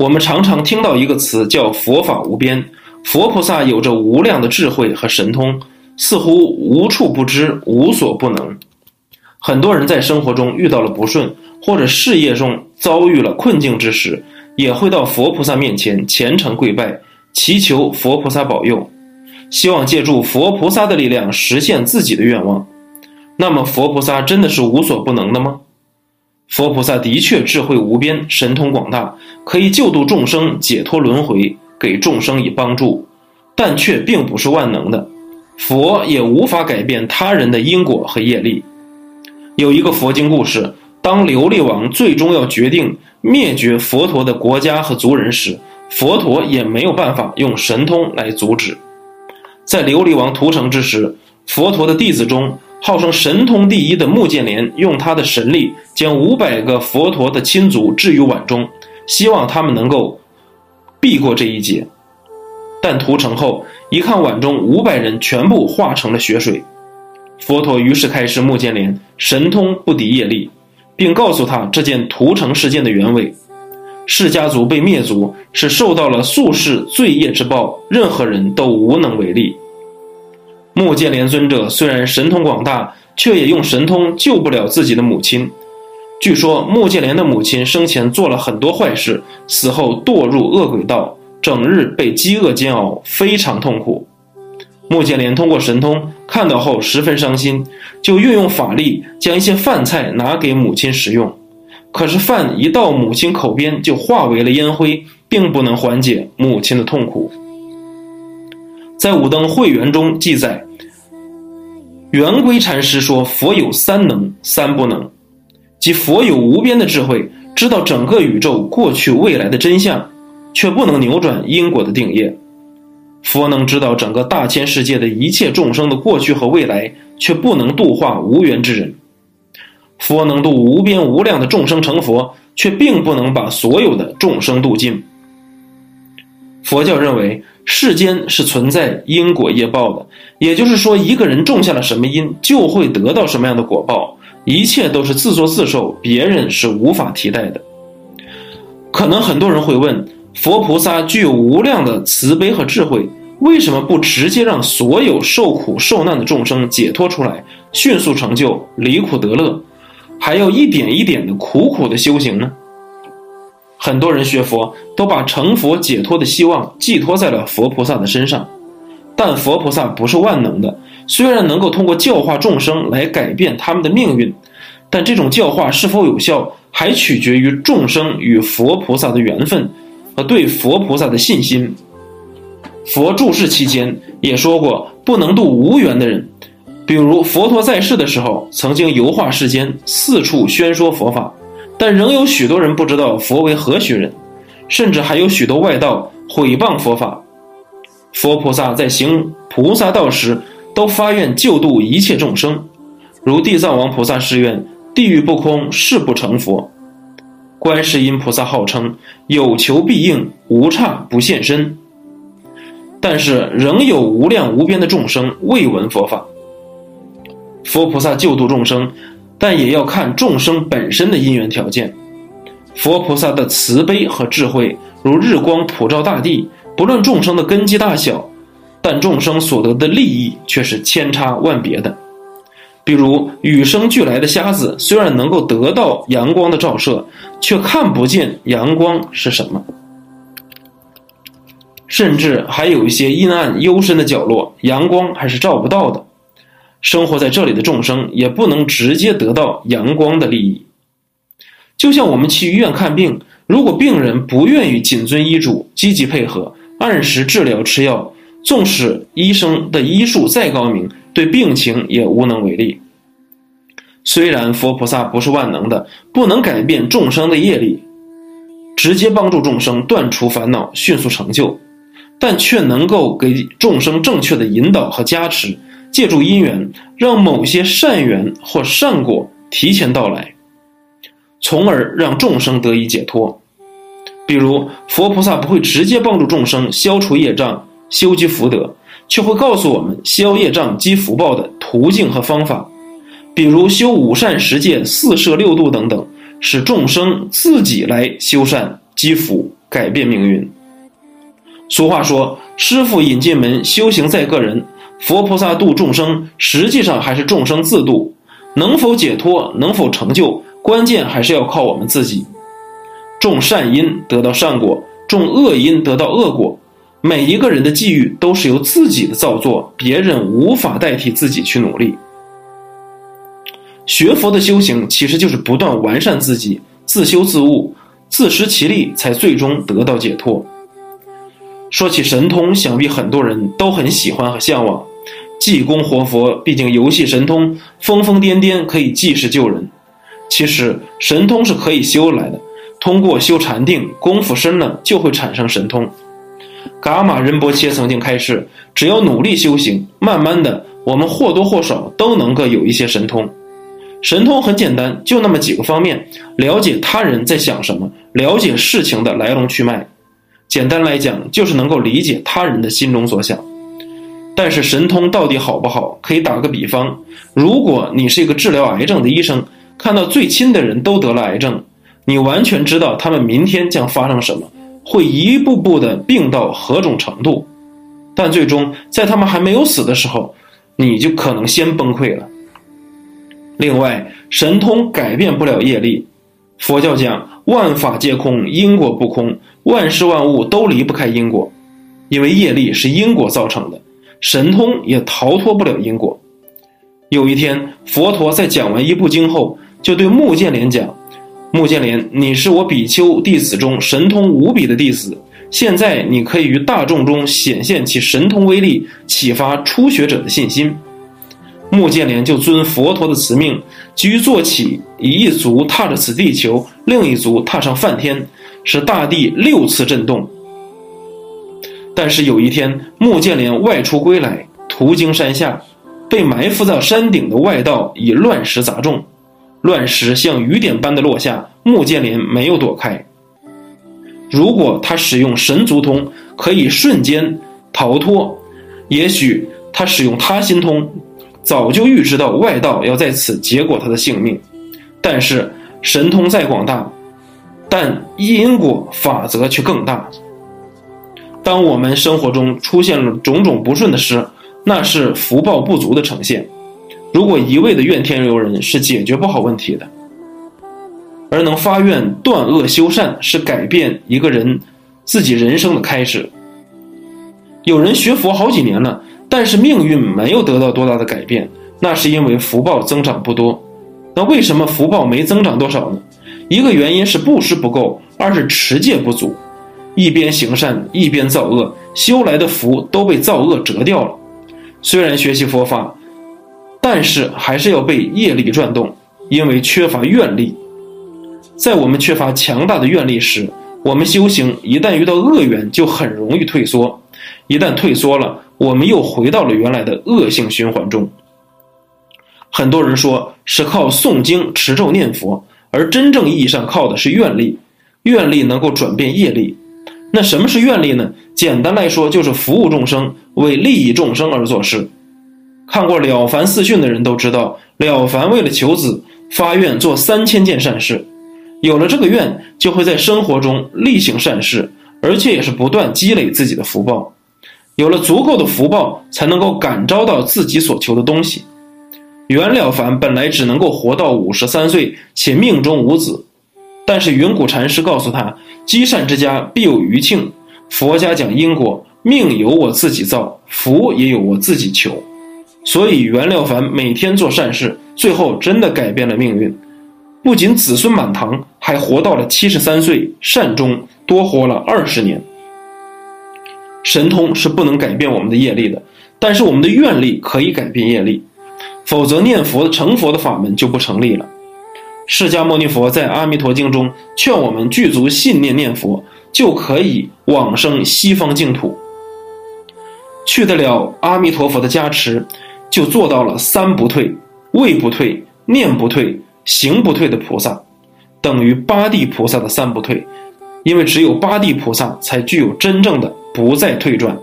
我们常常听到一个词叫“佛法无边”，佛菩萨有着无量的智慧和神通，似乎无处不知，无所不能。很多人在生活中遇到了不顺，或者事业中遭遇了困境之时，也会到佛菩萨面前虔诚跪拜，祈求佛菩萨保佑，希望借助佛菩萨的力量实现自己的愿望。那么，佛菩萨真的是无所不能的吗？佛菩萨的确智慧无边，神通广大，可以救度众生，解脱轮回，给众生以帮助，但却并不是万能的。佛也无法改变他人的因果和业力。有一个佛经故事：当琉璃王最终要决定灭绝佛陀的国家和族人时，佛陀也没有办法用神通来阻止。在琉璃王屠城之时，佛陀的弟子中。号称神通第一的穆建连，用他的神力将五百个佛陀的亲族置于碗中，希望他们能够避过这一劫。但屠城后，一看碗中五百人全部化成了血水，佛陀于是开示穆建连：神通不敌业力，并告诉他这件屠城事件的原委：释家族被灭族是受到了宿世罪业之报，任何人都无能为力。穆建连尊者虽然神通广大，却也用神通救不了自己的母亲。据说穆建连的母亲生前做了很多坏事，死后堕入恶鬼道，整日被饥饿煎熬，非常痛苦。穆建连通过神通看到后十分伤心，就运用法力将一些饭菜拿给母亲食用。可是饭一到母亲口边就化为了烟灰，并不能缓解母亲的痛苦。在武登会元中记载。圆规禅师说：“佛有三能三不能，即佛有无边的智慧，知道整个宇宙过去未来的真相，却不能扭转因果的定业；佛能知道整个大千世界的一切众生的过去和未来，却不能度化无缘之人；佛能度无边无量的众生成佛，却并不能把所有的众生度尽。佛教认为。”世间是存在因果业报的，也就是说，一个人种下了什么因，就会得到什么样的果报，一切都是自作自受，别人是无法替代的。可能很多人会问：佛菩萨具有无量的慈悲和智慧，为什么不直接让所有受苦受难的众生解脱出来，迅速成就离苦得乐，还要一点一点的苦苦的修行呢？很多人学佛都把成佛解脱的希望寄托在了佛菩萨的身上，但佛菩萨不是万能的。虽然能够通过教化众生来改变他们的命运，但这种教化是否有效，还取决于众生与佛菩萨的缘分和对佛菩萨的信心。佛住世期间也说过，不能度无缘的人。比如佛陀在世的时候，曾经游化世间，四处宣说佛法。但仍有许多人不知道佛为何许人，甚至还有许多外道毁谤佛法。佛菩萨在行菩萨道时，都发愿救度一切众生，如地藏王菩萨誓愿：地狱不空，誓不成佛。观世音菩萨号称有求必应，无差不现身。但是仍有无量无边的众生未闻佛法。佛菩萨救度众生。但也要看众生本身的因缘条件。佛菩萨的慈悲和智慧如日光普照大地，不论众生的根基大小，但众生所得的利益却是千差万别的。比如与生俱来的瞎子，虽然能够得到阳光的照射，却看不见阳光是什么。甚至还有一些阴暗幽深的角落，阳光还是照不到的。生活在这里的众生也不能直接得到阳光的利益。就像我们去医院看病，如果病人不愿意谨遵医嘱、积极配合、按时治疗吃药，纵使医生的医术再高明，对病情也无能为力。虽然佛菩萨不是万能的，不能改变众生的业力，直接帮助众生断除烦恼、迅速成就，但却能够给众生正确的引导和加持。借助因缘，让某些善缘或善果提前到来，从而让众生得以解脱。比如，佛菩萨不会直接帮助众生消除业障、修积福德，却会告诉我们消业障积福报的途径和方法。比如修五善十戒、四摄六度等等，使众生自己来修善积福。改变命运。俗话说：“师傅引进门，修行在个人。佛菩萨度众生，实际上还是众生自度。能否解脱，能否成就，关键还是要靠我们自己。种善因得到善果，种恶因得到恶果。每一个人的际遇都是由自己的造作，别人无法代替自己去努力。学佛的修行其实就是不断完善自己，自修自悟，自食其力，才最终得到解脱。”说起神通，想必很多人都很喜欢和向往。济公活佛，毕竟游戏神通，疯疯癫癫可以济世救人。其实神通是可以修来的，通过修禅定，功夫深了就会产生神通。噶玛仁波切曾经开示，只要努力修行，慢慢的，我们或多或少都能够有一些神通。神通很简单，就那么几个方面：了解他人在想什么，了解事情的来龙去脉。简单来讲，就是能够理解他人的心中所想。但是神通到底好不好？可以打个比方，如果你是一个治疗癌症的医生，看到最亲的人都得了癌症，你完全知道他们明天将发生什么，会一步步的病到何种程度。但最终在他们还没有死的时候，你就可能先崩溃了。另外，神通改变不了业力。佛教讲万法皆空，因果不空。万事万物都离不开因果，因为业力是因果造成的，神通也逃脱不了因果。有一天，佛陀在讲完一部经后，就对穆建连讲：“穆建连，你是我比丘弟子中神通无比的弟子，现在你可以于大众中显现其神通威力，启发初学者的信心。”穆建连就遵佛陀的慈命，居坐起，以一足踏着此地球，另一足踏上梵天。使大地六次震动。但是有一天，穆建连外出归来，途经山下，被埋伏在山顶的外道以乱石砸中，乱石像雨点般的落下。穆建连没有躲开。如果他使用神足通，可以瞬间逃脱；也许他使用他心通，早就预知到外道要在此结果他的性命。但是神通再广大。但因果法则却更大。当我们生活中出现了种种不顺的事，那是福报不足的呈现。如果一味的怨天尤人，是解决不好问题的。而能发愿断恶修善，是改变一个人自己人生的开始。有人学佛好几年了，但是命运没有得到多大的改变，那是因为福报增长不多。那为什么福报没增长多少呢？一个原因是布施不够，二是持戒不足，一边行善一边造恶，修来的福都被造恶折掉了。虽然学习佛法，但是还是要被业力转动，因为缺乏愿力。在我们缺乏强大的愿力时，我们修行一旦遇到恶缘，就很容易退缩。一旦退缩了，我们又回到了原来的恶性循环中。很多人说是靠诵经、持咒、念佛。而真正意义上靠的是愿力，愿力能够转变业力。那什么是愿力呢？简单来说，就是服务众生，为利益众生而做事。看过《了凡四训》的人都知道，了凡为了求子，发愿做三千件善事。有了这个愿，就会在生活中力行善事，而且也是不断积累自己的福报。有了足够的福报，才能够感召到自己所求的东西。袁了凡本来只能够活到五十三岁，且命中无子，但是云谷禅师告诉他：“积善之家必有余庆。”佛家讲因果，命由我自己造，福也有我自己求。所以袁了凡每天做善事，最后真的改变了命运，不仅子孙满堂，还活到了七十三岁，善终，多活了二十年。神通是不能改变我们的业力的，但是我们的愿力可以改变业力。否则，念佛成佛的法门就不成立了。释迦牟尼佛在《阿弥陀经》中劝我们具足信念念佛，就可以往生西方净土，去得了阿弥陀佛的加持，就做到了三不退：位不退、念不退、行不退的菩萨，等于八地菩萨的三不退。因为只有八地菩萨才具有真正的不再退转。